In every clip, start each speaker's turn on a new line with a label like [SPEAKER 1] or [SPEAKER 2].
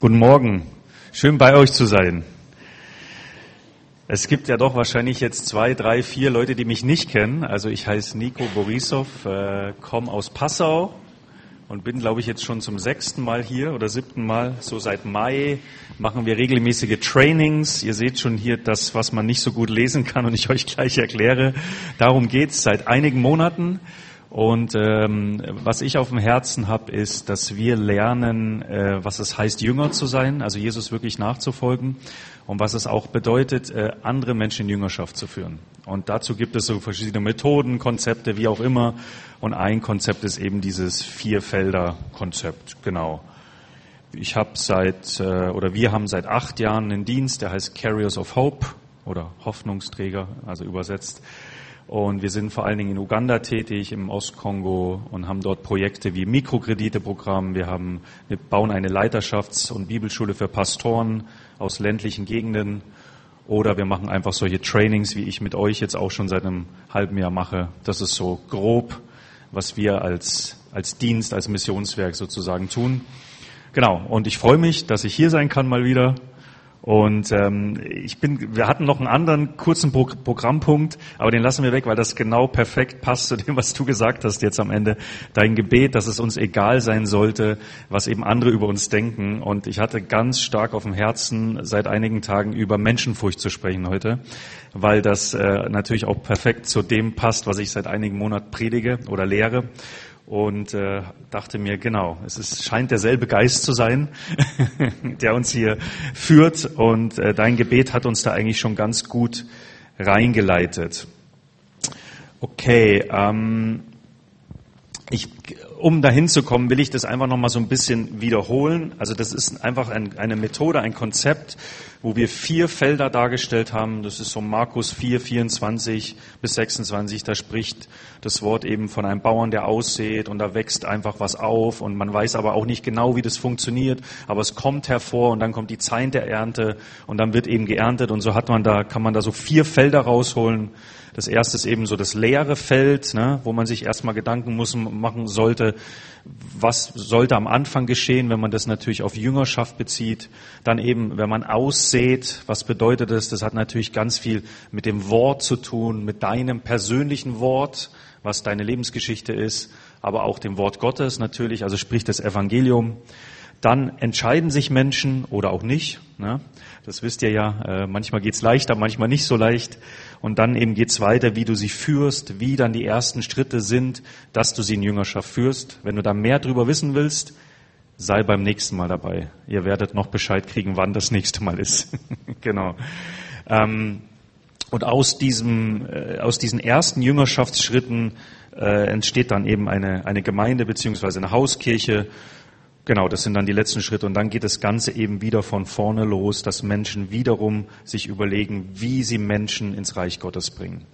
[SPEAKER 1] Guten Morgen, schön bei euch zu sein. Es gibt ja doch wahrscheinlich jetzt zwei, drei, vier Leute, die mich nicht kennen. Also ich heiße Nico Borisov, äh, komme aus Passau und bin, glaube ich, jetzt schon zum sechsten Mal hier oder siebten Mal. So seit Mai machen wir regelmäßige Trainings. Ihr seht schon hier das, was man nicht so gut lesen kann und ich euch gleich erkläre. Darum geht's seit einigen Monaten. Und ähm, was ich auf dem Herzen habe, ist, dass wir lernen, äh, was es heißt, Jünger zu sein, also Jesus wirklich nachzufolgen und was es auch bedeutet, äh, andere Menschen in Jüngerschaft zu führen. Und dazu gibt es so verschiedene Methoden, Konzepte, wie auch immer. Und ein Konzept ist eben dieses Vierfelder-Konzept, genau. Ich habe seit, äh, oder wir haben seit acht Jahren einen Dienst, der heißt Carriers of Hope oder Hoffnungsträger, also übersetzt. Und wir sind vor allen Dingen in Uganda tätig, im Ostkongo und haben dort Projekte wie Mikrokrediteprogramm. Wir haben, wir bauen eine Leiterschafts- und Bibelschule für Pastoren aus ländlichen Gegenden. Oder wir machen einfach solche Trainings, wie ich mit euch jetzt auch schon seit einem halben Jahr mache. Das ist so grob, was wir als, als Dienst, als Missionswerk sozusagen tun. Genau. Und ich freue mich, dass ich hier sein kann mal wieder und ähm, ich bin, wir hatten noch einen anderen kurzen Pro Programmpunkt, aber den lassen wir weg, weil das genau perfekt passt zu dem, was du gesagt hast jetzt am Ende. Dein Gebet, dass es uns egal sein sollte, was eben andere über uns denken. Und ich hatte ganz stark auf dem Herzen, seit einigen Tagen über Menschenfurcht zu sprechen heute, weil das äh, natürlich auch perfekt zu dem passt, was ich seit einigen Monaten predige oder lehre und äh, dachte mir, genau, es ist, scheint derselbe Geist zu sein, der uns hier führt und äh, dein Gebet hat uns da eigentlich schon ganz gut reingeleitet. Okay, ähm, ich, um dahin zu kommen, will ich das einfach nochmal so ein bisschen wiederholen. Also das ist einfach ein, eine Methode, ein Konzept, wo wir vier Felder dargestellt haben. Das ist so Markus 4, 24 bis 26. Da spricht das Wort eben von einem Bauern, der aussät und da wächst einfach was auf und man weiß aber auch nicht genau, wie das funktioniert, aber es kommt hervor und dann kommt die Zeit der Ernte und dann wird eben geerntet und so hat man da, kann man da so vier Felder rausholen. Das erste ist eben so das leere Feld, ne, wo man sich erstmal Gedanken muss, machen sollte, was sollte am Anfang geschehen, wenn man das natürlich auf Jüngerschaft bezieht. Dann eben, wenn man aussät, was bedeutet das? Das hat natürlich ganz viel mit dem Wort zu tun, mit deinem persönlichen Wort, was deine Lebensgeschichte ist, aber auch dem Wort Gottes natürlich, also sprich das Evangelium. Dann entscheiden sich Menschen oder auch nicht. Ne? Das wisst ihr ja, äh, manchmal geht's leichter, manchmal nicht so leicht. Und dann eben geht's weiter, wie du sie führst, wie dann die ersten Schritte sind, dass du sie in Jüngerschaft führst. Wenn du da mehr drüber wissen willst, sei beim nächsten Mal dabei. Ihr werdet noch Bescheid kriegen, wann das nächste Mal ist. genau. Ähm, und aus diesem, äh, aus diesen ersten Jüngerschaftsschritten äh, entsteht dann eben eine, eine Gemeinde beziehungsweise eine Hauskirche Genau, das sind dann die letzten Schritte. Und dann geht das Ganze eben wieder von vorne los, dass Menschen wiederum sich überlegen, wie sie Menschen ins Reich Gottes bringen.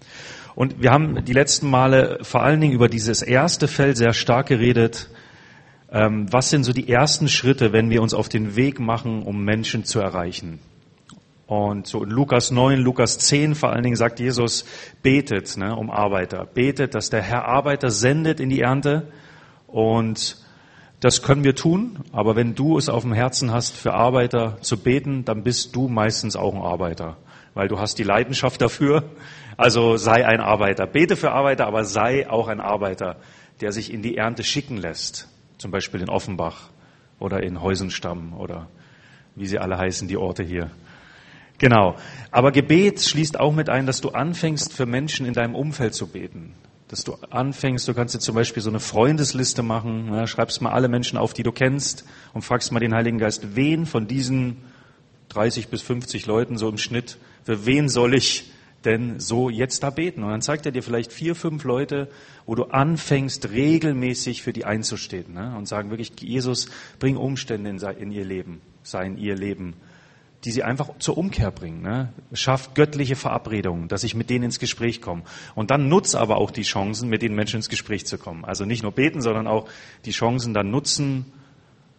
[SPEAKER 1] Und wir haben die letzten Male vor allen Dingen über dieses erste Feld sehr stark geredet. Ähm, was sind so die ersten Schritte, wenn wir uns auf den Weg machen, um Menschen zu erreichen? Und so in Lukas 9, Lukas 10 vor allen Dingen sagt Jesus, betet ne, um Arbeiter. Betet, dass der Herr Arbeiter sendet in die Ernte und das können wir tun, aber wenn du es auf dem Herzen hast, für Arbeiter zu beten, dann bist du meistens auch ein Arbeiter, weil du hast die Leidenschaft dafür. Also sei ein Arbeiter. Bete für Arbeiter, aber sei auch ein Arbeiter, der sich in die Ernte schicken lässt. Zum Beispiel in Offenbach oder in Heusenstamm oder wie sie alle heißen, die Orte hier. Genau. Aber Gebet schließt auch mit ein, dass du anfängst, für Menschen in deinem Umfeld zu beten dass du anfängst, du kannst dir zum Beispiel so eine Freundesliste machen, ja, schreibst mal alle Menschen auf, die du kennst und fragst mal den Heiligen Geist, wen von diesen 30 bis 50 Leuten so im Schnitt, für wen soll ich denn so jetzt da beten? Und dann zeigt er dir vielleicht vier, fünf Leute, wo du anfängst, regelmäßig für die einzustehen ne? und sagen wirklich, Jesus, bring Umstände in, in ihr Leben, sei in ihr Leben die sie einfach zur Umkehr bringen. Ne? Schafft göttliche Verabredungen, dass ich mit denen ins Gespräch komme. Und dann nutz aber auch die Chancen, mit den Menschen ins Gespräch zu kommen. Also nicht nur beten, sondern auch die Chancen dann nutzen,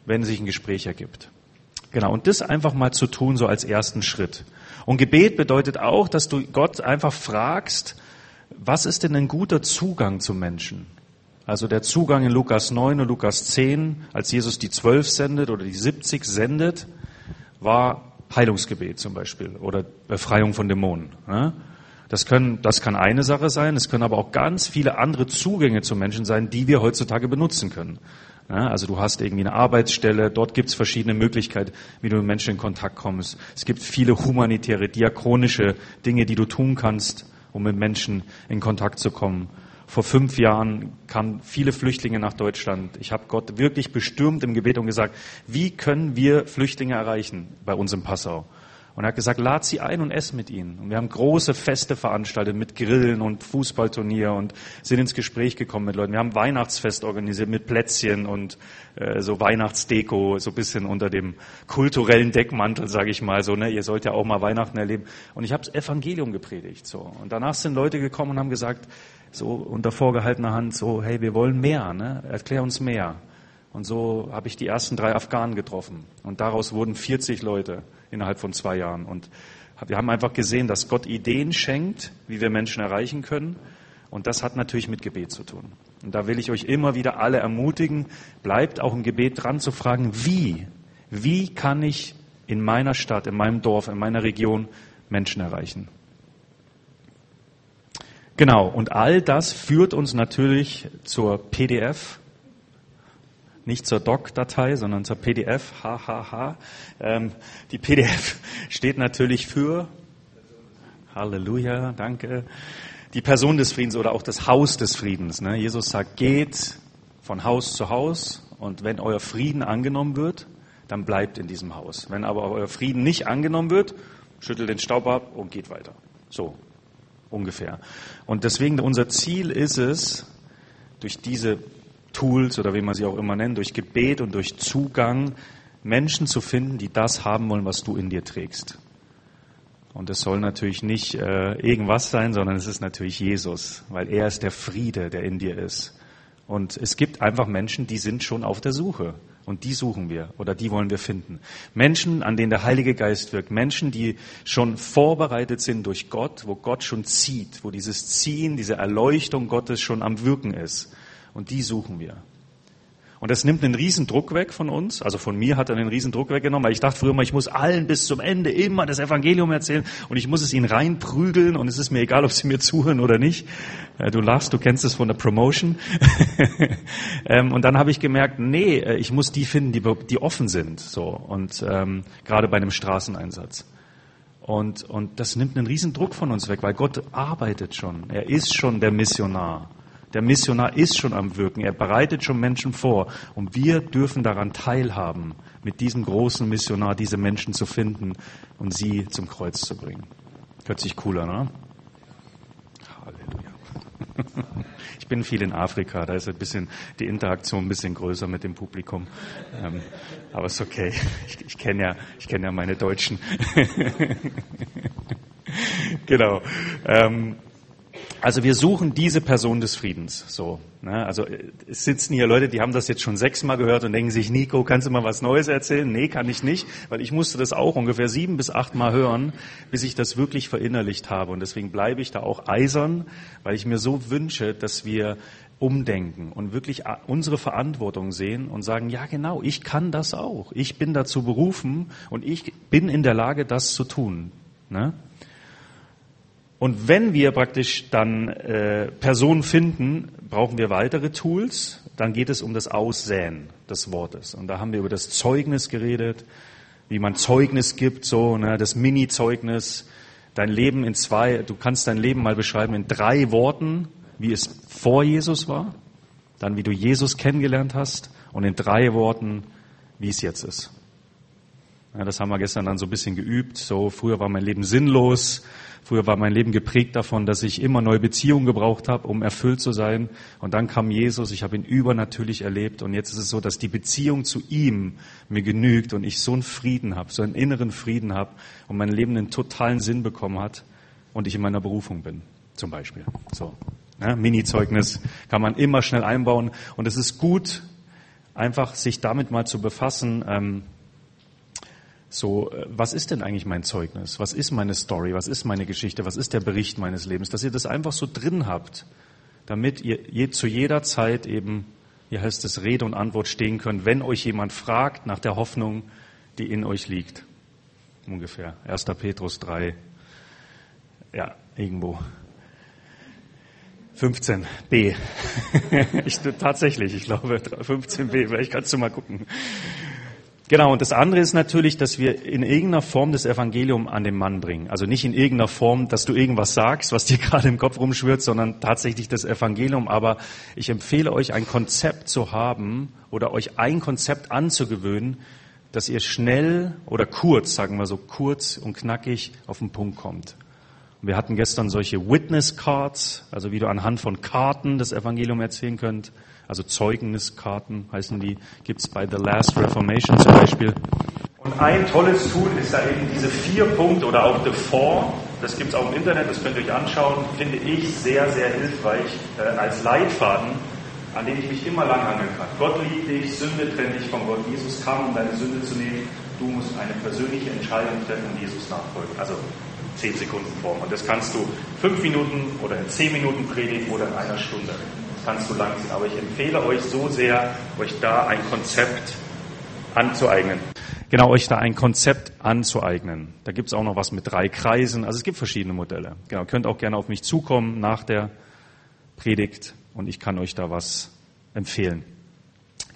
[SPEAKER 1] wenn sich ein Gespräch ergibt. Genau, und das einfach mal zu tun, so als ersten Schritt. Und Gebet bedeutet auch, dass du Gott einfach fragst, was ist denn ein guter Zugang zu Menschen? Also der Zugang in Lukas 9 und Lukas 10, als Jesus die zwölf sendet oder die 70 sendet, war Heilungsgebet zum Beispiel oder Befreiung von Dämonen. Das, können, das kann eine Sache sein, es können aber auch ganz viele andere Zugänge zu Menschen sein, die wir heutzutage benutzen können. Also du hast irgendwie eine Arbeitsstelle, dort gibt es verschiedene Möglichkeiten, wie du mit Menschen in Kontakt kommst. Es gibt viele humanitäre, diakonische Dinge, die du tun kannst, um mit Menschen in Kontakt zu kommen. Vor fünf Jahren kamen viele Flüchtlinge nach Deutschland. Ich habe Gott wirklich bestürmt im Gebet und gesagt, wie können wir Flüchtlinge erreichen bei uns in Passau? Und er hat gesagt, lad sie ein und ess mit ihnen. Und wir haben große Feste veranstaltet mit Grillen und Fußballturnier und sind ins Gespräch gekommen mit Leuten. Wir haben Weihnachtsfest organisiert mit Plätzchen und äh, so Weihnachtsdeko, so bisschen unter dem kulturellen Deckmantel, sage ich mal so. Ne? Ihr sollt ja auch mal Weihnachten erleben. Und ich habe das Evangelium gepredigt. so. Und danach sind Leute gekommen und haben gesagt, so unter vorgehaltener Hand, so, hey, wir wollen mehr, ne? erklär uns mehr. Und so habe ich die ersten drei Afghanen getroffen. Und daraus wurden 40 Leute innerhalb von zwei Jahren. Und wir haben einfach gesehen, dass Gott Ideen schenkt, wie wir Menschen erreichen können. Und das hat natürlich mit Gebet zu tun. Und da will ich euch immer wieder alle ermutigen, bleibt auch im Gebet dran zu fragen, wie? Wie kann ich in meiner Stadt, in meinem Dorf, in meiner Region Menschen erreichen? Genau, und all das führt uns natürlich zur PDF, nicht zur Doc-Datei, sondern zur PDF, hahaha. Ähm, die PDF steht natürlich für, Halleluja, danke, die Person des Friedens oder auch das Haus des Friedens. Ne? Jesus sagt, geht von Haus zu Haus und wenn euer Frieden angenommen wird, dann bleibt in diesem Haus. Wenn aber euer Frieden nicht angenommen wird, schüttelt den Staub ab und geht weiter. So ungefähr. Und deswegen unser Ziel ist es, durch diese Tools oder wie man sie auch immer nennt, durch Gebet und durch Zugang Menschen zu finden, die das haben wollen, was du in dir trägst. Und es soll natürlich nicht äh, irgendwas sein, sondern es ist natürlich Jesus, weil er ist der Friede, der in dir ist. Und es gibt einfach Menschen, die sind schon auf der Suche. Und die suchen wir oder die wollen wir finden. Menschen, an denen der Heilige Geist wirkt. Menschen, die schon vorbereitet sind durch Gott, wo Gott schon zieht, wo dieses Ziehen, diese Erleuchtung Gottes schon am Wirken ist. Und die suchen wir. Und das nimmt einen riesen Druck weg von uns. Also von mir hat er einen riesen Druck weggenommen, weil ich dachte früher mal, ich muss allen bis zum Ende immer das Evangelium erzählen und ich muss es ihnen reinprügeln und es ist mir egal, ob sie mir zuhören oder nicht. Äh, du lachst, du kennst es von der Promotion. Ähm, und dann habe ich gemerkt, nee, äh, ich muss die finden, die, die offen sind. So und ähm, gerade bei einem Straßeneinsatz. Und, und das nimmt einen riesen Druck von uns weg, weil Gott arbeitet schon. Er ist schon der Missionar. Der Missionar ist schon am Wirken. Er bereitet schon Menschen vor. Und wir dürfen daran teilhaben, mit diesem großen Missionar diese Menschen zu finden und sie zum Kreuz zu bringen. Hört sich cooler, ne? Halleluja. Ich bin viel in Afrika, da ist ein bisschen die Interaktion ein bisschen größer mit dem Publikum. Ähm, aber ist okay. Ich, ich kenne ja, ich ja meine Deutschen. genau. Ähm, also wir suchen diese Person des Friedens. So, ne? Also es sitzen hier Leute, die haben das jetzt schon sechsmal gehört und denken sich, Nico, kannst du mal was Neues erzählen? Nee, kann ich nicht, weil ich musste das auch ungefähr sieben bis achtmal hören, bis ich das wirklich verinnerlicht habe. Und deswegen bleibe ich da auch eisern, weil ich mir so wünsche, dass wir umdenken und wirklich unsere Verantwortung sehen und sagen, ja genau, ich kann das auch. Ich bin dazu berufen und ich bin in der Lage, das zu tun. Ne? Und wenn wir praktisch dann äh, Personen finden, brauchen wir weitere Tools. Dann geht es um das Aussäen des Wortes. Und da haben wir über das Zeugnis geredet, wie man Zeugnis gibt, so ne, das Mini-Zeugnis. Dein Leben in zwei, du kannst dein Leben mal beschreiben in drei Worten, wie es vor Jesus war, dann wie du Jesus kennengelernt hast und in drei Worten, wie es jetzt ist. Ja, das haben wir gestern dann so ein bisschen geübt. So früher war mein Leben sinnlos, Früher war mein Leben geprägt davon, dass ich immer neue Beziehungen gebraucht habe, um erfüllt zu sein. Und dann kam Jesus, ich habe ihn übernatürlich erlebt. Und jetzt ist es so, dass die Beziehung zu ihm mir genügt und ich so einen Frieden habe, so einen inneren Frieden habe und mein Leben einen totalen Sinn bekommen hat und ich in meiner Berufung bin, zum Beispiel. So. Ja, Mini-Zeugnis kann man immer schnell einbauen. Und es ist gut, einfach sich damit mal zu befassen. Ähm, so, äh, was ist denn eigentlich mein Zeugnis? Was ist meine Story? Was ist meine Geschichte? Was ist der Bericht meines Lebens? Dass ihr das einfach so drin habt. damit ihr je, zu jeder Zeit eben, hier heißt es, Rede und Antwort stehen könnt, wenn euch jemand fragt nach der Hoffnung, die in euch liegt. Ungefähr. 1. Petrus 3. Ja, irgendwo. 15b. ich, tatsächlich, ich glaube 15b, vielleicht kannst du mal gucken. Genau, und das andere ist natürlich, dass wir in irgendeiner Form das Evangelium an den Mann bringen. Also nicht in irgendeiner Form, dass du irgendwas sagst, was dir gerade im Kopf rumschwirrt, sondern tatsächlich das Evangelium. Aber ich empfehle euch, ein Konzept zu haben oder euch ein Konzept anzugewöhnen, dass ihr schnell oder kurz, sagen wir so, kurz und knackig auf den Punkt kommt. Wir hatten gestern solche Witness Cards, also wie du anhand von Karten das Evangelium erzählen könnt. Also Zeugniskarten heißen die, gibt's bei The Last Reformation zum Beispiel. Und ein tolles Tool ist da eben diese vier Punkte oder auch The Four. Das gibt's auch im Internet, das könnt ihr euch anschauen. Finde ich sehr, sehr hilfreich äh, als Leitfaden, an den ich mich immer langhangeln kann. Gott liebt dich, Sünde trennt dich von Gott. Jesus kam, um deine Sünde zu nehmen. Du musst eine persönliche Entscheidung treffen und Jesus nachfolgen. Also 10 Sekunden Form. Und das kannst du fünf Minuten oder in zehn Minuten predigen oder in einer Stunde. Kannst du lang ziehen. Aber ich empfehle euch so sehr, euch da ein Konzept anzueignen. Genau, euch da ein Konzept anzueignen. Da gibt es auch noch was mit drei Kreisen. Also es gibt verschiedene Modelle. Genau, könnt auch gerne auf mich zukommen nach der Predigt und ich kann euch da was empfehlen.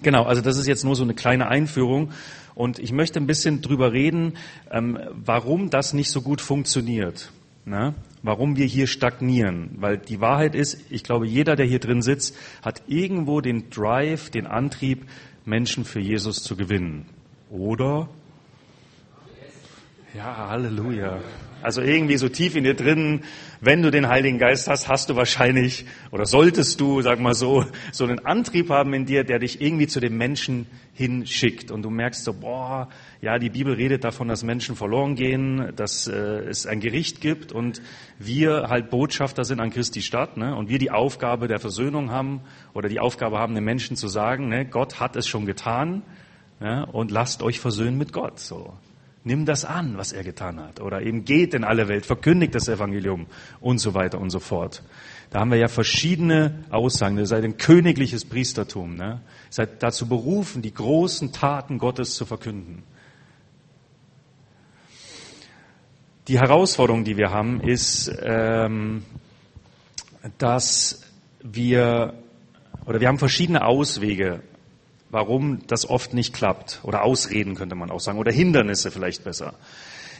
[SPEAKER 1] Genau, also das ist jetzt nur so eine kleine Einführung und ich möchte ein bisschen drüber reden, ähm, warum das nicht so gut funktioniert. Ne? Warum wir hier stagnieren. Weil die Wahrheit ist, ich glaube, jeder, der hier drin sitzt, hat irgendwo den Drive, den Antrieb, Menschen für Jesus zu gewinnen. Oder? Ja, Halleluja. Also irgendwie so tief in dir drin, wenn du den Heiligen Geist hast, hast du wahrscheinlich oder solltest du, sag mal so, so einen Antrieb haben in dir, der dich irgendwie zu dem Menschen hinschickt. Und du merkst so, boah, ja, die Bibel redet davon, dass Menschen verloren gehen, dass äh, es ein Gericht gibt und wir halt Botschafter sind an Christi Stadt, ne? Und wir die Aufgabe der Versöhnung haben oder die Aufgabe haben, den Menschen zu sagen, ne, Gott hat es schon getan, ne? Und lasst euch versöhnen mit Gott. So, Nimm das an, was er getan hat. Oder eben geht in alle Welt, verkündigt das Evangelium und so weiter und so fort. Da haben wir ja verschiedene Aussagen. Ihr seid ein königliches Priestertum. Ne? Ihr seid dazu berufen, die großen Taten Gottes zu verkünden. Die Herausforderung, die wir haben, ist, ähm, dass wir, oder wir haben verschiedene Auswege, warum das oft nicht klappt. Oder Ausreden könnte man auch sagen. Oder Hindernisse vielleicht besser.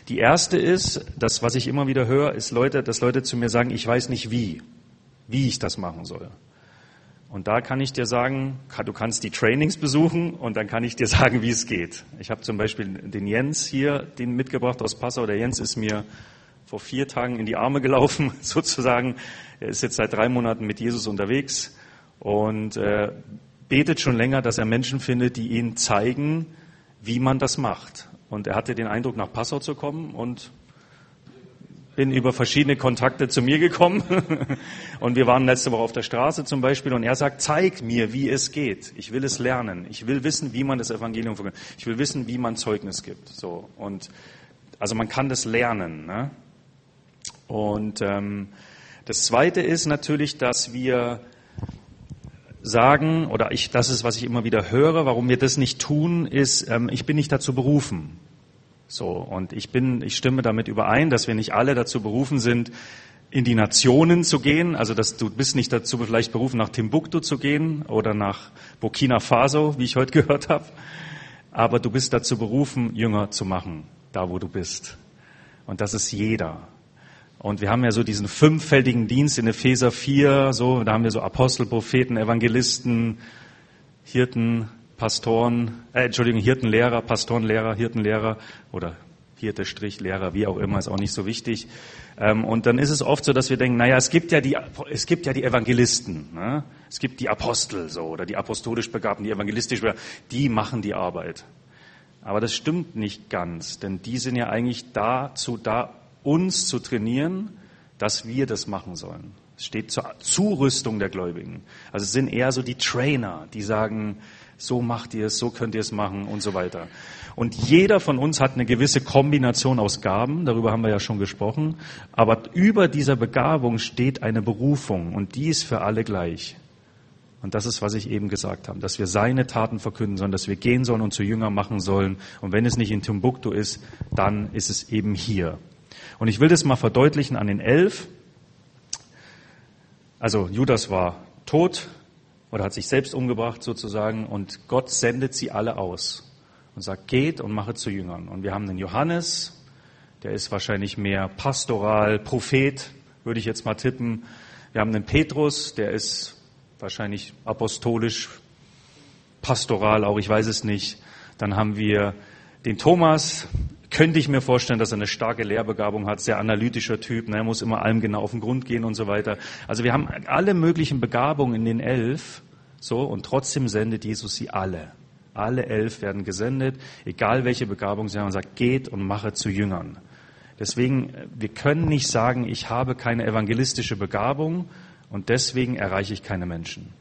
[SPEAKER 1] Die erste ist, das, was ich immer wieder höre, ist Leute, dass Leute zu mir sagen, ich weiß nicht wie, wie ich das machen soll. Und da kann ich dir sagen, du kannst die Trainings besuchen und dann kann ich dir sagen, wie es geht. Ich habe zum Beispiel den Jens hier, den mitgebracht aus Passau. Der Jens ist mir vor vier Tagen in die Arme gelaufen, sozusagen. Er ist jetzt seit drei Monaten mit Jesus unterwegs und äh, betet schon länger, dass er Menschen findet, die ihn zeigen, wie man das macht. Und er hatte den Eindruck, nach Passau zu kommen und bin über verschiedene Kontakte zu mir gekommen. und wir waren letzte Woche auf der Straße zum Beispiel und er sagt, zeig mir, wie es geht. Ich will es lernen. Ich will wissen, wie man das Evangelium verkündet. Ich will wissen, wie man Zeugnis gibt. So. Und, also man kann das lernen. Ne? Und ähm, das Zweite ist natürlich, dass wir sagen, oder ich, das ist, was ich immer wieder höre, warum wir das nicht tun, ist, ähm, ich bin nicht dazu berufen. So, und ich bin, ich stimme damit überein, dass wir nicht alle dazu berufen sind, in die Nationen zu gehen. Also, dass du bist nicht dazu vielleicht berufen, nach Timbuktu zu gehen oder nach Burkina Faso, wie ich heute gehört habe. Aber du bist dazu berufen, Jünger zu machen, da wo du bist. Und das ist jeder. Und wir haben ja so diesen fünffältigen Dienst in Epheser 4, so, da haben wir so Apostel, Propheten, Evangelisten, Hirten, Pastoren, äh, Entschuldigung, Hirtenlehrer, Pastorenlehrer, Hirtenlehrer oder Hirte, Strich, Lehrer, wie auch immer, ist auch nicht so wichtig. Ähm, und dann ist es oft so, dass wir denken, naja, es gibt ja die, es gibt ja die Evangelisten, ne? es gibt die Apostel, so, oder die apostolisch Begabten, die evangelistisch Begabten, die machen die Arbeit. Aber das stimmt nicht ganz, denn die sind ja eigentlich dazu da, uns zu trainieren, dass wir das machen sollen. Es steht zur Zurüstung der Gläubigen. Also es sind eher so die Trainer, die sagen, so macht ihr es, so könnt ihr es machen und so weiter. Und jeder von uns hat eine gewisse Kombination aus Gaben, darüber haben wir ja schon gesprochen. Aber über dieser Begabung steht eine Berufung und die ist für alle gleich. Und das ist, was ich eben gesagt habe, dass wir seine Taten verkünden sollen, dass wir gehen sollen und zu Jünger machen sollen. Und wenn es nicht in Timbuktu ist, dann ist es eben hier. Und ich will das mal verdeutlichen an den elf. Also Judas war tot oder hat sich selbst umgebracht sozusagen und Gott sendet sie alle aus und sagt, geht und mache zu Jüngern. Und wir haben den Johannes, der ist wahrscheinlich mehr pastoral, Prophet, würde ich jetzt mal tippen. Wir haben den Petrus, der ist wahrscheinlich apostolisch, pastoral auch, ich weiß es nicht. Dann haben wir den Thomas, könnte ich mir vorstellen, dass er eine starke Lehrbegabung hat, sehr analytischer Typ, ne, muss immer allem genau auf den Grund gehen und so weiter. Also wir haben alle möglichen Begabungen in den elf, so, und trotzdem sendet Jesus sie alle. Alle elf werden gesendet, egal welche Begabung sie haben, und sagt, geht und mache zu Jüngern. Deswegen, wir können nicht sagen, ich habe keine evangelistische Begabung und deswegen erreiche ich keine Menschen.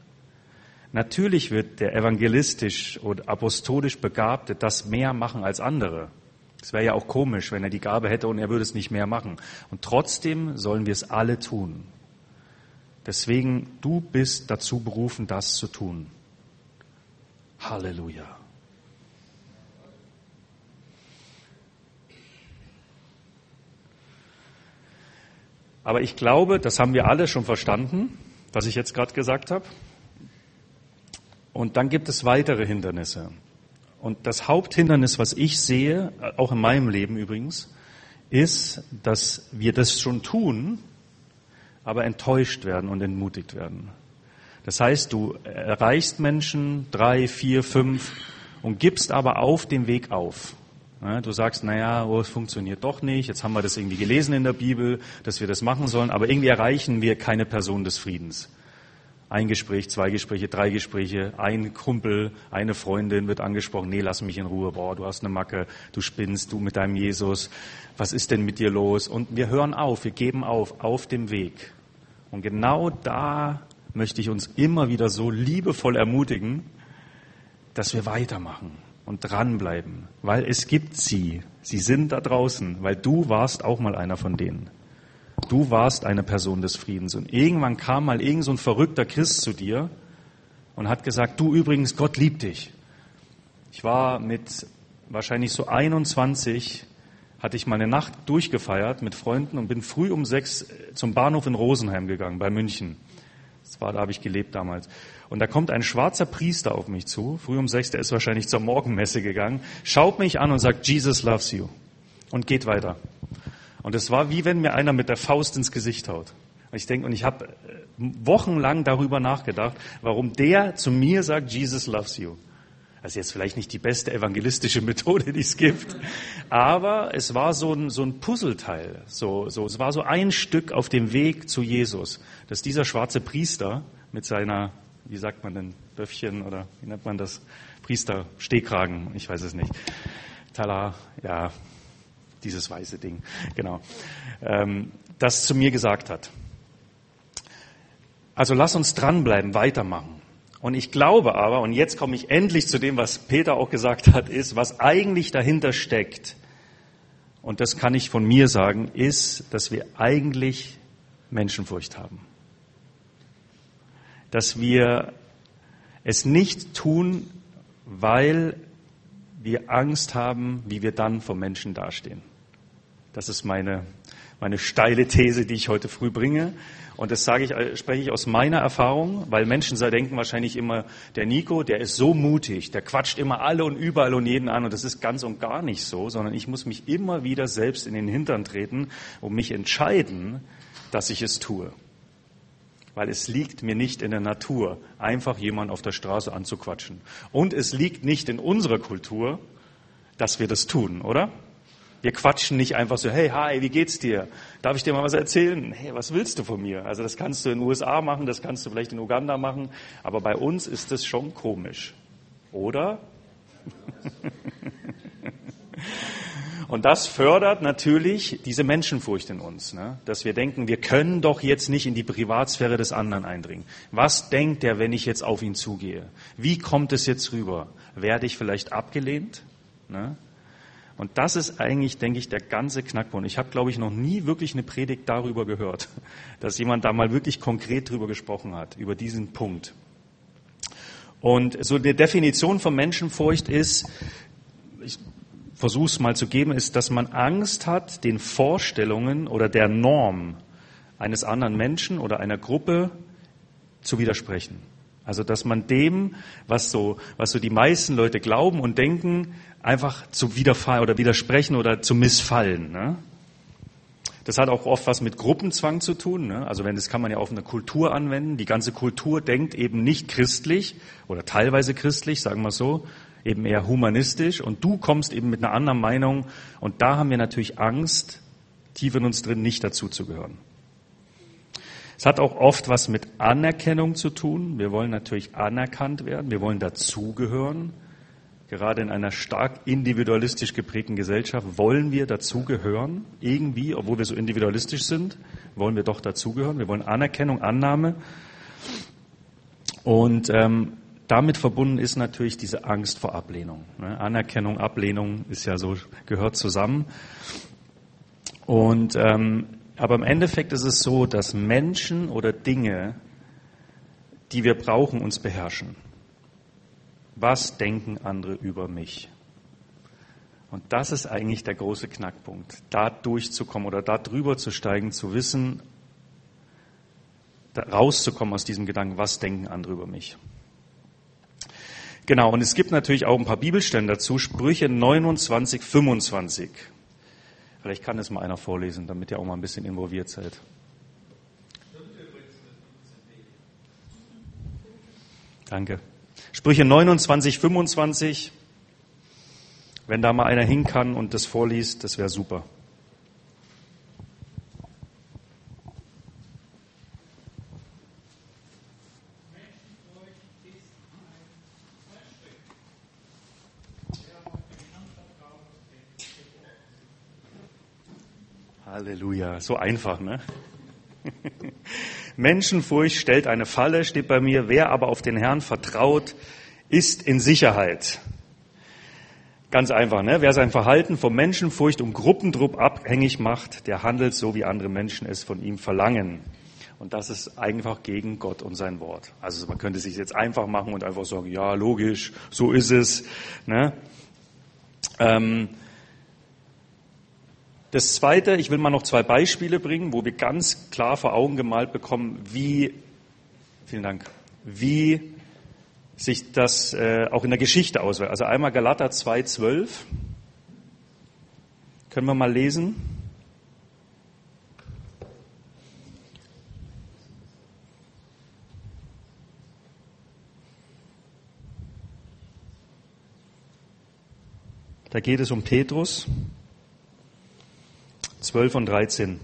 [SPEAKER 1] Natürlich wird der evangelistisch oder apostolisch Begabte das mehr machen als andere. Es wäre ja auch komisch, wenn er die Gabe hätte und er würde es nicht mehr machen. Und trotzdem sollen wir es alle tun. Deswegen, du bist dazu berufen, das zu tun. Halleluja. Aber ich glaube, das haben wir alle schon verstanden, was ich jetzt gerade gesagt habe. Und dann gibt es weitere Hindernisse. Und das Haupthindernis, was ich sehe, auch in meinem Leben übrigens, ist, dass wir das schon tun, aber enttäuscht werden und entmutigt werden. Das heißt, du erreichst Menschen drei, vier, fünf und gibst aber auf dem Weg auf. Du sagst, naja, oh, es funktioniert doch nicht, jetzt haben wir das irgendwie gelesen in der Bibel, dass wir das machen sollen, aber irgendwie erreichen wir keine Person des Friedens. Ein Gespräch, zwei Gespräche, drei Gespräche, ein Kumpel, eine Freundin wird angesprochen, nee, lass mich in Ruhe, boah, du hast eine Macke, du spinnst, du mit deinem Jesus, was ist denn mit dir los? Und wir hören auf, wir geben auf, auf dem Weg. Und genau da möchte ich uns immer wieder so liebevoll ermutigen, dass wir weitermachen und dranbleiben, weil es gibt sie. Sie sind da draußen, weil du warst auch mal einer von denen. Du warst eine Person des Friedens. Und irgendwann kam mal irgend so ein verrückter Christ zu dir und hat gesagt, du übrigens, Gott liebt dich. Ich war mit wahrscheinlich so 21, hatte ich mal eine Nacht durchgefeiert mit Freunden und bin früh um sechs zum Bahnhof in Rosenheim gegangen, bei München. Das war, da habe ich gelebt damals. Und da kommt ein schwarzer Priester auf mich zu, früh um sechs, der ist wahrscheinlich zur Morgenmesse gegangen, schaut mich an und sagt, Jesus loves you. Und geht weiter. Und es war wie wenn mir einer mit der Faust ins Gesicht haut. Und ich denke, und ich habe äh, wochenlang darüber nachgedacht, warum der zu mir sagt, Jesus loves you. Das ist jetzt vielleicht nicht die beste evangelistische Methode, die es gibt, aber es war so ein, so ein Puzzleteil. So, so, es war so ein Stück auf dem Weg zu Jesus, dass dieser schwarze Priester mit seiner, wie sagt man denn, Böffchen oder wie nennt man das? Priester, Stehkragen, ich weiß es nicht. Tala, ja, dieses weiße Ding, genau, ähm, das zu mir gesagt hat. Also lass uns dranbleiben, weitermachen. Und ich glaube aber, und jetzt komme ich endlich zu dem, was Peter auch gesagt hat, ist, was eigentlich dahinter steckt, und das kann ich von mir sagen, ist, dass wir eigentlich Menschenfurcht haben. Dass wir es nicht tun, weil wir Angst haben, wie wir dann vom Menschen dastehen. Das ist meine, meine steile These, die ich heute früh bringe. Und das sage ich, spreche ich aus meiner Erfahrung, weil Menschen denken wahrscheinlich immer, der Nico, der ist so mutig, der quatscht immer alle und überall und jeden an. Und das ist ganz und gar nicht so, sondern ich muss mich immer wieder selbst in den Hintern treten und mich entscheiden, dass ich es tue. Weil es liegt mir nicht in der Natur, einfach jemanden auf der Straße anzuquatschen. Und es liegt nicht in unserer Kultur, dass wir das tun, oder? Wir quatschen nicht einfach so, hey, hi, wie geht's dir? Darf ich dir mal was erzählen? Hey, was willst du von mir? Also das kannst du in den USA machen, das kannst du vielleicht in Uganda machen, aber bei uns ist das schon komisch. Oder? Und das fördert natürlich diese Menschenfurcht in uns, ne? dass wir denken, wir können doch jetzt nicht in die Privatsphäre des anderen eindringen. Was denkt er, wenn ich jetzt auf ihn zugehe? Wie kommt es jetzt rüber? Werde ich vielleicht abgelehnt? Ne? Und das ist eigentlich, denke ich, der ganze Knackpunkt. Ich habe, glaube ich, noch nie wirklich eine Predigt darüber gehört, dass jemand da mal wirklich konkret drüber gesprochen hat, über diesen Punkt. Und so eine Definition von Menschenfurcht ist, ich versuche es mal zu geben, ist, dass man Angst hat, den Vorstellungen oder der Norm eines anderen Menschen oder einer Gruppe zu widersprechen. Also, dass man dem, was so, was so die meisten Leute glauben und denken, einfach zu widerfallen oder widersprechen oder zu missfallen. Ne? Das hat auch oft was mit Gruppenzwang zu tun. Ne? Also wenn das kann man ja auf eine Kultur anwenden. Die ganze Kultur denkt eben nicht christlich oder teilweise christlich, sagen wir so, eben eher humanistisch. Und du kommst eben mit einer anderen Meinung. Und da haben wir natürlich Angst, tief in uns drin nicht dazu zu gehören. Es hat auch oft was mit Anerkennung zu tun. Wir wollen natürlich anerkannt werden. Wir wollen dazugehören. Gerade in einer stark individualistisch geprägten Gesellschaft wollen wir dazugehören, irgendwie, obwohl wir so individualistisch sind, wollen wir doch dazugehören. Wir wollen Anerkennung, Annahme. Und ähm, damit verbunden ist natürlich diese Angst vor Ablehnung. Ne? Anerkennung, Ablehnung ist ja so gehört zusammen. Und ähm, aber im Endeffekt ist es so, dass Menschen oder Dinge, die wir brauchen, uns beherrschen. Was denken andere über mich? Und das ist eigentlich der große Knackpunkt, da durchzukommen oder da drüber zu steigen, zu wissen, rauszukommen aus diesem Gedanken, was denken andere über mich. Genau, und es gibt natürlich auch ein paar Bibelstellen dazu, Sprüche 29, 25. Vielleicht kann es mal einer vorlesen, damit ihr auch mal ein bisschen involviert seid. Danke. Sprüche 29, 25. Wenn da mal einer hin kann und das vorliest, das wäre super. Halleluja, so einfach, ne? Menschenfurcht stellt eine Falle, steht bei mir. Wer aber auf den Herrn vertraut, ist in Sicherheit. Ganz einfach, ne? Wer sein Verhalten von Menschenfurcht und Gruppendruck abhängig macht, der handelt so, wie andere Menschen es von ihm verlangen. Und das ist einfach gegen Gott und sein Wort. Also man könnte sich jetzt einfach machen und einfach sagen, ja, logisch, so ist es. Ne? Ähm, das Zweite, ich will mal noch zwei Beispiele bringen, wo wir ganz klar vor Augen gemalt bekommen, wie, vielen Dank, wie sich das äh, auch in der Geschichte auswirkt. Also einmal Galater 2,12. Können wir mal lesen? Da geht es um Petrus. 12 und 13.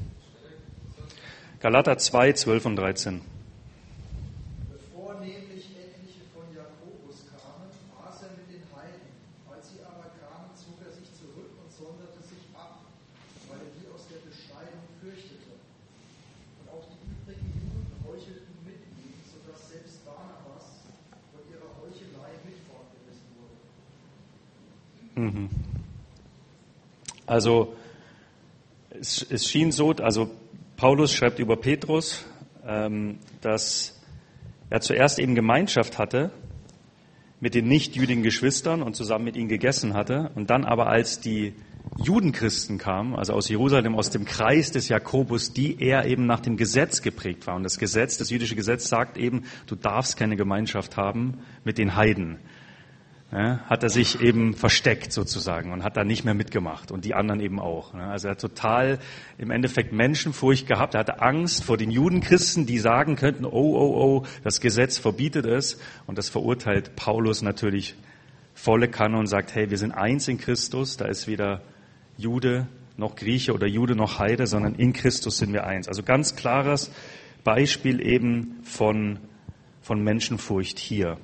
[SPEAKER 1] Galater 2, 12 und 13.
[SPEAKER 2] Bevor nämlich etliche von Jakobus kamen, aß er mit den Heiden. Als sie aber kamen, zog er sich zurück und sonderte sich ab, weil er die aus der Beschneidung fürchtete. Und auch die übrigen Juden heuchelten mit ihm, sodass selbst Barnabas von ihrer Heuchelei mit fortgerissen wurde.
[SPEAKER 1] Mhm. Also es, es schien so, also Paulus schreibt über Petrus, ähm, dass er zuerst eben Gemeinschaft hatte mit den nicht-jüdigen Geschwistern und zusammen mit ihnen gegessen hatte. Und dann aber, als die Judenchristen kamen, also aus Jerusalem, aus dem Kreis des Jakobus, die er eben nach dem Gesetz geprägt war. Und das Gesetz, das jüdische Gesetz sagt eben, du darfst keine Gemeinschaft haben mit den Heiden ja, hat er sich eben versteckt sozusagen und hat da nicht mehr mitgemacht und die anderen eben auch. Ne? Also er hat total im Endeffekt Menschenfurcht gehabt. Er hatte Angst vor den Judenchristen, die sagen könnten, oh, oh, oh, das Gesetz verbietet es. Und das verurteilt Paulus natürlich volle Kanne und sagt, hey, wir sind eins in Christus. Da ist weder Jude noch Grieche oder Jude noch Heide, sondern in Christus sind wir eins. Also ganz klares Beispiel eben von, von Menschenfurcht hier.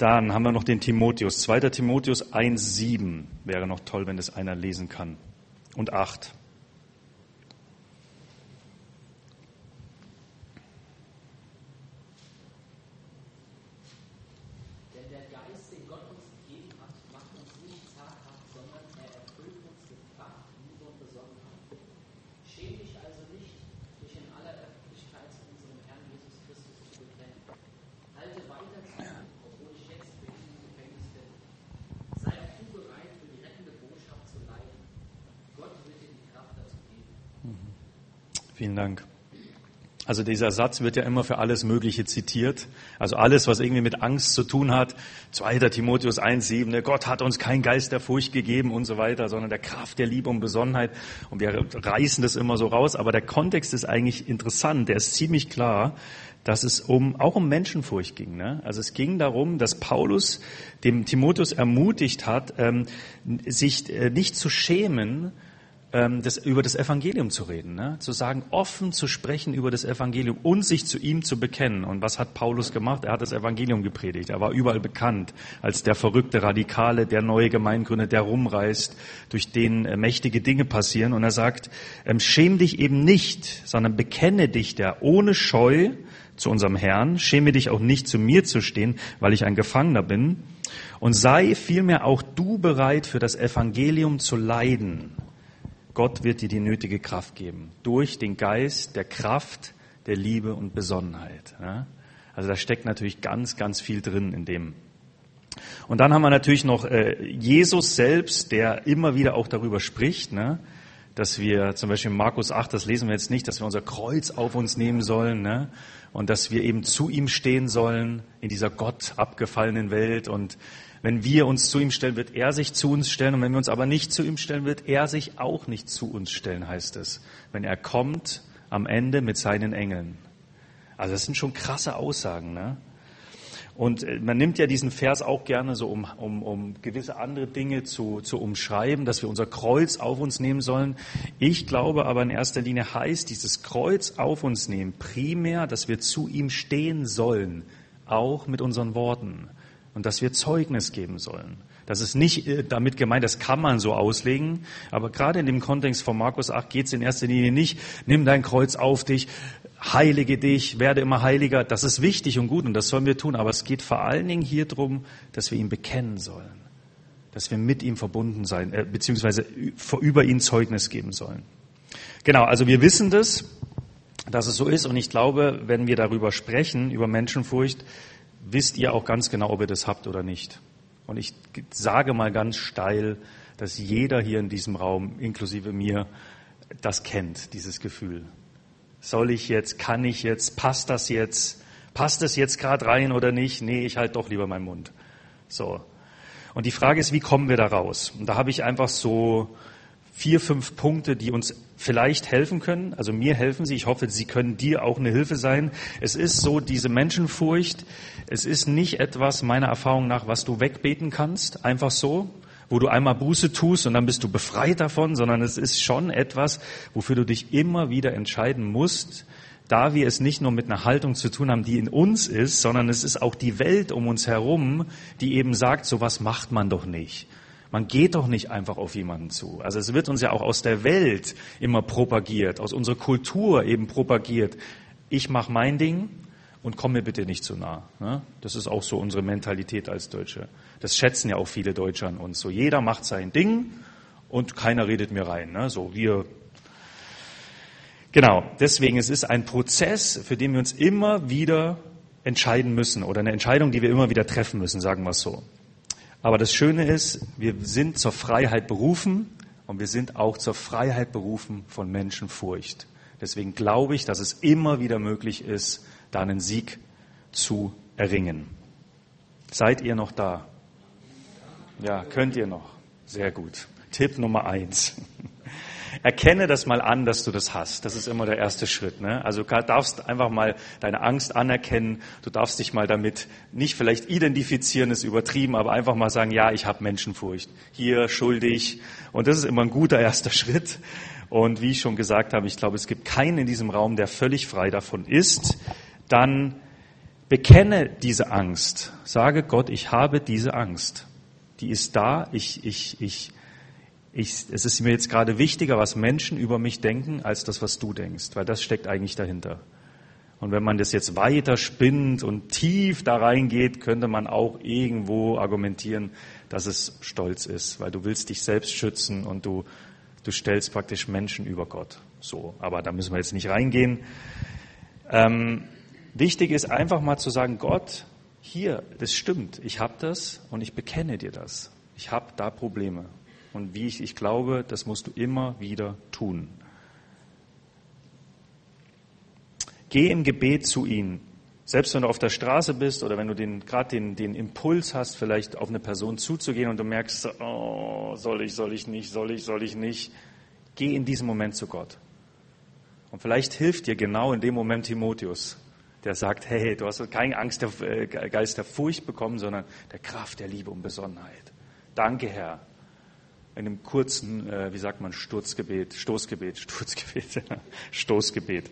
[SPEAKER 1] Dann haben wir noch den Timotheus. 2. Timotheus 1,7 wäre noch toll, wenn das einer lesen kann. Und 8. Dank. Also dieser Satz wird ja immer für alles Mögliche zitiert. Also alles, was irgendwie mit Angst zu tun hat. 2. Timotheus 1,7, ne, Gott hat uns keinen Geist der Furcht gegeben und so weiter, sondern der Kraft der Liebe und Besonnenheit. Und wir reißen das immer so raus. Aber der Kontext ist eigentlich interessant. Der ist ziemlich klar, dass es um, auch um Menschenfurcht ging. Ne? Also es ging darum, dass Paulus dem Timotheus ermutigt hat, ähm, sich äh, nicht zu schämen, das, über das Evangelium zu reden, ne? zu sagen, offen zu sprechen über das Evangelium und sich zu ihm zu bekennen. Und was hat Paulus gemacht? Er hat das Evangelium gepredigt. Er war überall bekannt als der verrückte Radikale, der neue Gemeingründer, der rumreist, durch den äh, mächtige Dinge passieren. Und er sagt, ähm, schäm dich eben nicht, sondern bekenne dich der ohne Scheu zu unserem Herrn. Schäme dich auch nicht zu mir zu stehen, weil ich ein Gefangener bin. Und sei vielmehr auch du bereit, für das Evangelium zu leiden Gott wird dir die nötige Kraft geben. Durch den Geist der Kraft, der Liebe und Besonnenheit. Also da steckt natürlich ganz, ganz viel drin in dem. Und dann haben wir natürlich noch äh, Jesus selbst, der immer wieder auch darüber spricht, ne? dass wir zum Beispiel in Markus 8, das lesen wir jetzt nicht, dass wir unser Kreuz auf uns nehmen sollen ne? und dass wir eben zu ihm stehen sollen in dieser Gott abgefallenen Welt und wenn wir uns zu ihm stellen, wird er sich zu uns stellen. Und wenn wir uns aber nicht zu ihm stellen, wird er sich auch nicht zu uns stellen, heißt es. Wenn er kommt am Ende mit seinen Engeln. Also das sind schon krasse Aussagen. Ne? Und äh, man nimmt ja diesen Vers auch gerne so, um, um, um gewisse andere Dinge zu, zu umschreiben, dass wir unser Kreuz auf uns nehmen sollen. Ich glaube aber in erster Linie heißt dieses Kreuz auf uns nehmen primär, dass wir zu ihm stehen sollen, auch mit unseren Worten und dass wir Zeugnis geben sollen. Das ist nicht äh, damit gemeint, das kann man so auslegen, aber gerade in dem Kontext von Markus 8 geht es in erster Linie nicht, nimm dein Kreuz auf dich, heilige dich, werde immer heiliger. Das ist wichtig und gut und das sollen wir tun, aber es geht vor allen Dingen hier darum, dass wir ihn bekennen sollen, dass wir mit ihm verbunden sein, äh, beziehungsweise über ihn Zeugnis geben sollen. Genau, also wir wissen das, dass es so ist und ich glaube, wenn wir darüber sprechen, über Menschenfurcht, wisst ihr auch ganz genau, ob ihr das habt oder nicht. Und ich sage mal ganz steil, dass jeder hier in diesem Raum, inklusive mir, das kennt, dieses Gefühl. Soll ich jetzt, kann ich jetzt, passt das jetzt, passt das jetzt gerade rein oder nicht? Nee, ich halte doch lieber meinen Mund. So. Und die Frage ist, wie kommen wir da raus? Und da habe ich einfach so vier, fünf Punkte, die uns vielleicht helfen können. Also mir helfen sie. Ich hoffe, sie können dir auch eine Hilfe sein. Es ist so, diese Menschenfurcht, es ist nicht etwas, meiner Erfahrung nach, was du wegbeten kannst, einfach so, wo du einmal Buße tust und dann bist du befreit davon, sondern es ist schon etwas, wofür du dich immer wieder entscheiden musst, da wir es nicht nur mit einer Haltung zu tun haben, die in uns ist, sondern es ist auch die Welt um uns herum, die eben sagt, sowas macht man doch nicht. Man geht doch nicht einfach auf jemanden zu. Also es wird uns ja auch aus der Welt immer propagiert, aus unserer Kultur eben propagiert. Ich mache mein Ding und komm mir bitte nicht zu nah. Ne? Das ist auch so unsere Mentalität als Deutsche. Das schätzen ja auch viele Deutsche an uns. So jeder macht sein Ding und keiner redet mir rein. Ne? So wir. Genau. Deswegen es ist ein Prozess, für den wir uns immer wieder entscheiden müssen oder eine Entscheidung, die wir immer wieder treffen müssen, sagen wir es so. Aber das Schöne ist, wir sind zur Freiheit berufen und wir sind auch zur Freiheit berufen von Menschenfurcht. Deswegen glaube ich, dass es immer wieder möglich ist, da einen Sieg zu erringen. Seid ihr noch da? Ja, könnt ihr noch. Sehr gut. Tipp Nummer eins. Erkenne das mal an, dass du das hast. Das ist immer der erste Schritt. Ne? Also du darfst einfach mal deine Angst anerkennen. Du darfst dich mal damit nicht vielleicht identifizieren, ist übertrieben, aber einfach mal sagen, ja, ich habe Menschenfurcht. Hier schuldig. Und das ist immer ein guter erster Schritt. Und wie ich schon gesagt habe, ich glaube, es gibt keinen in diesem Raum, der völlig frei davon ist. Dann bekenne diese Angst. Sage Gott, ich habe diese Angst. Die ist da. Ich, ich, ich, ich, es ist mir jetzt gerade wichtiger, was Menschen über mich denken, als das, was du denkst, weil das steckt eigentlich dahinter. Und wenn man das jetzt weiter spinnt und tief da reingeht, könnte man auch irgendwo argumentieren, dass es Stolz ist, weil du willst dich selbst schützen und du, du stellst praktisch Menschen über Gott. So, aber da müssen wir jetzt nicht reingehen. Ähm, wichtig ist einfach mal zu sagen, Gott, hier, das stimmt, ich habe das und ich bekenne dir das. Ich habe da Probleme und wie ich, ich glaube, das musst du immer wieder tun. Geh im Gebet zu ihm. Selbst wenn du auf der Straße bist oder wenn du den, gerade den, den Impuls hast, vielleicht auf eine Person zuzugehen und du merkst, oh, soll ich, soll ich nicht, soll ich, soll ich nicht, geh in diesem Moment zu Gott. Und vielleicht hilft dir genau in dem Moment Timotheus, der sagt, hey, du hast keine Angst, der äh, Geist der Furcht bekommen, sondern der Kraft, der Liebe und Besonnenheit. Danke, Herr. In einem kurzen, äh, wie sagt man, Sturzgebet, Stoßgebet, Sturzgebet, Stoßgebet.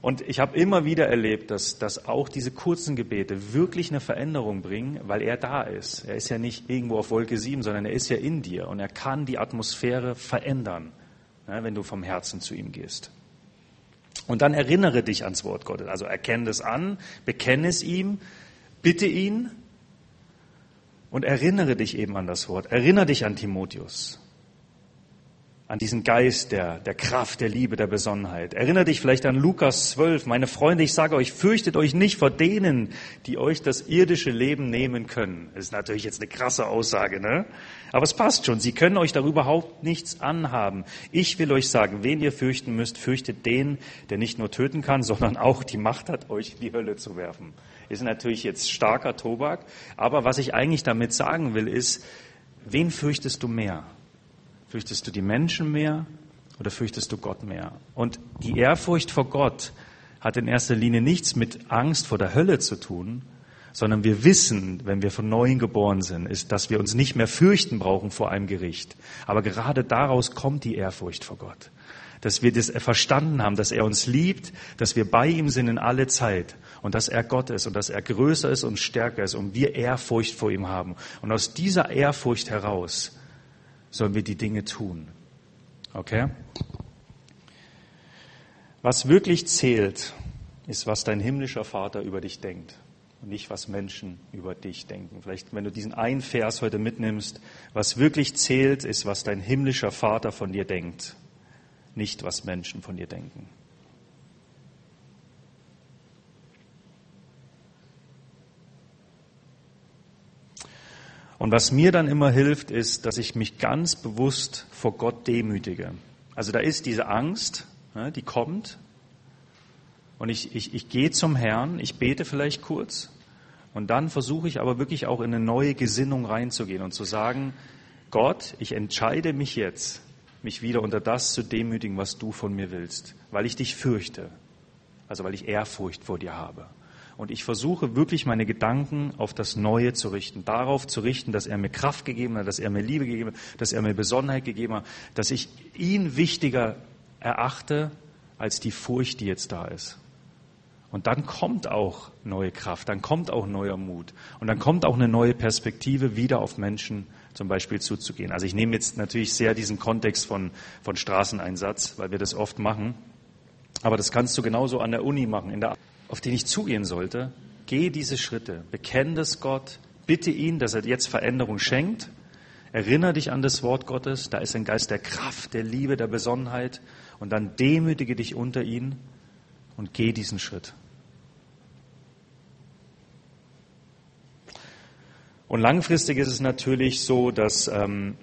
[SPEAKER 1] Und ich habe immer wieder erlebt, dass, dass auch diese kurzen Gebete wirklich eine Veränderung bringen, weil er da ist. Er ist ja nicht irgendwo auf Wolke 7, sondern er ist ja in dir und er kann die Atmosphäre verändern, ne, wenn du vom Herzen zu ihm gehst. Und dann erinnere dich ans Wort Gottes. Also erkenne es an, bekenne es ihm, bitte ihn und erinnere dich eben an das Wort. Erinnere dich an Timotheus an diesen Geist der, der Kraft, der Liebe, der Besonnenheit. Erinnere dich vielleicht an Lukas 12. Meine Freunde, ich sage euch, fürchtet euch nicht vor denen, die euch das irdische Leben nehmen können. Das ist natürlich jetzt eine krasse Aussage, ne? Aber es passt schon. Sie können euch darüber überhaupt nichts anhaben. Ich will euch sagen, wen ihr fürchten müsst, fürchtet den, der nicht nur töten kann, sondern auch die Macht hat, euch in die Hölle zu werfen. Ist natürlich jetzt starker Tobak. Aber was ich eigentlich damit sagen will, ist, wen fürchtest du mehr? Fürchtest du die Menschen mehr oder fürchtest du Gott mehr? Und die Ehrfurcht vor Gott hat in erster Linie nichts mit Angst vor der Hölle zu tun, sondern wir wissen, wenn wir von neuem geboren sind, ist, dass wir uns nicht mehr fürchten brauchen vor einem Gericht. Aber gerade daraus kommt die Ehrfurcht vor Gott. Dass wir das verstanden haben, dass er uns liebt, dass wir bei ihm sind in alle Zeit und dass er Gott ist und dass er größer ist und stärker ist und wir Ehrfurcht vor ihm haben. Und aus dieser Ehrfurcht heraus sollen wir die Dinge tun. Okay? Was wirklich zählt, ist, was dein himmlischer Vater über dich denkt und nicht, was Menschen über dich denken. Vielleicht, wenn du diesen einen Vers heute mitnimmst, was wirklich zählt, ist, was dein himmlischer Vater von dir denkt, nicht, was Menschen von dir denken. Und was mir dann immer hilft, ist, dass ich mich ganz bewusst vor Gott demütige. Also da ist diese Angst, die kommt. Und ich, ich, ich gehe zum Herrn, ich bete vielleicht kurz. Und dann versuche ich aber wirklich auch in eine neue Gesinnung reinzugehen und zu sagen, Gott, ich entscheide mich jetzt, mich wieder unter das zu demütigen, was du von mir willst, weil ich dich fürchte. Also weil ich Ehrfurcht vor dir habe. Und ich versuche wirklich meine Gedanken auf das Neue zu richten, darauf zu richten, dass er mir Kraft gegeben hat, dass er mir Liebe gegeben hat, dass er mir Besonnenheit gegeben hat, dass ich ihn wichtiger erachte als die Furcht, die jetzt da ist. Und dann kommt auch neue Kraft, dann kommt auch neuer Mut. Und dann kommt auch eine neue Perspektive, wieder auf Menschen zum Beispiel zuzugehen. Also ich nehme jetzt natürlich sehr diesen Kontext von, von Straßeneinsatz, weil wir das oft machen. Aber das kannst du genauso an der Uni machen, in der auf den ich zugehen sollte, geh diese Schritte, bekenne das Gott, bitte ihn, dass er jetzt Veränderung schenkt, erinnere dich an das Wort Gottes, da ist ein Geist der Kraft, der Liebe, der Besonnenheit. Und dann demütige dich unter ihn und geh diesen Schritt. Und langfristig ist es natürlich so, dass ähm,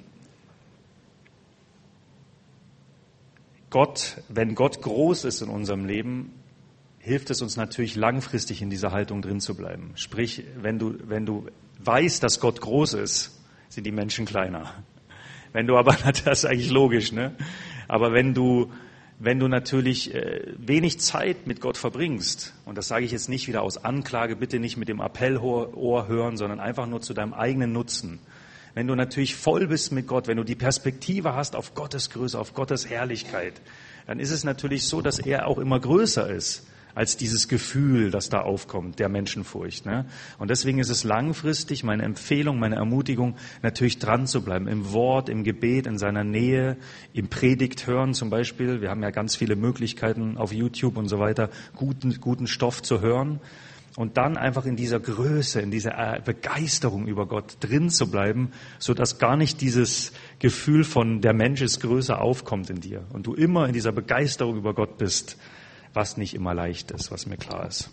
[SPEAKER 1] Gott, wenn Gott groß ist in unserem Leben, hilft es uns natürlich langfristig in dieser Haltung drin zu bleiben. Sprich, wenn du, wenn du weißt, dass Gott groß ist, sind die Menschen kleiner. Wenn du aber, das ist eigentlich logisch, ne? Aber wenn du, wenn du natürlich äh, wenig Zeit mit Gott verbringst, und das sage ich jetzt nicht wieder aus Anklage, bitte nicht mit dem Appellohr hören, sondern einfach nur zu deinem eigenen Nutzen. Wenn du natürlich voll bist mit Gott, wenn du die Perspektive hast auf Gottes Größe, auf Gottes Herrlichkeit, dann ist es natürlich so, dass er auch immer größer ist als dieses Gefühl, das da aufkommt, der Menschenfurcht. Ne? Und deswegen ist es langfristig meine Empfehlung, meine Ermutigung, natürlich dran zu bleiben, im Wort, im Gebet, in seiner Nähe, im Predigt hören zum Beispiel. Wir haben ja ganz viele Möglichkeiten auf YouTube und so weiter, guten, guten Stoff zu hören. Und dann einfach in dieser Größe, in dieser Begeisterung über Gott drin zu bleiben, so dass gar nicht dieses Gefühl von der Mensch ist größer aufkommt in dir und du immer in dieser Begeisterung über Gott bist was nicht immer leicht ist, was mir klar ist.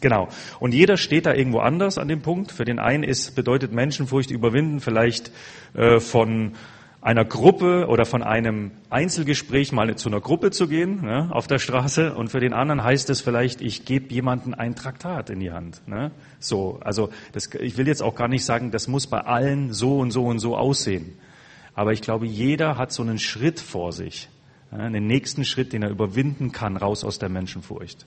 [SPEAKER 1] Genau. Und jeder steht da irgendwo anders an dem Punkt. Für den einen ist, bedeutet Menschenfurcht überwinden vielleicht äh, von einer Gruppe oder von einem Einzelgespräch mal zu einer Gruppe zu gehen ne, auf der Straße und für den anderen heißt es vielleicht, ich gebe jemanden ein Traktat in die Hand. Ne? So, also das, ich will jetzt auch gar nicht sagen, das muss bei allen so und so und so aussehen. Aber ich glaube, jeder hat so einen Schritt vor sich, einen nächsten Schritt, den er überwinden kann, raus aus der Menschenfurcht.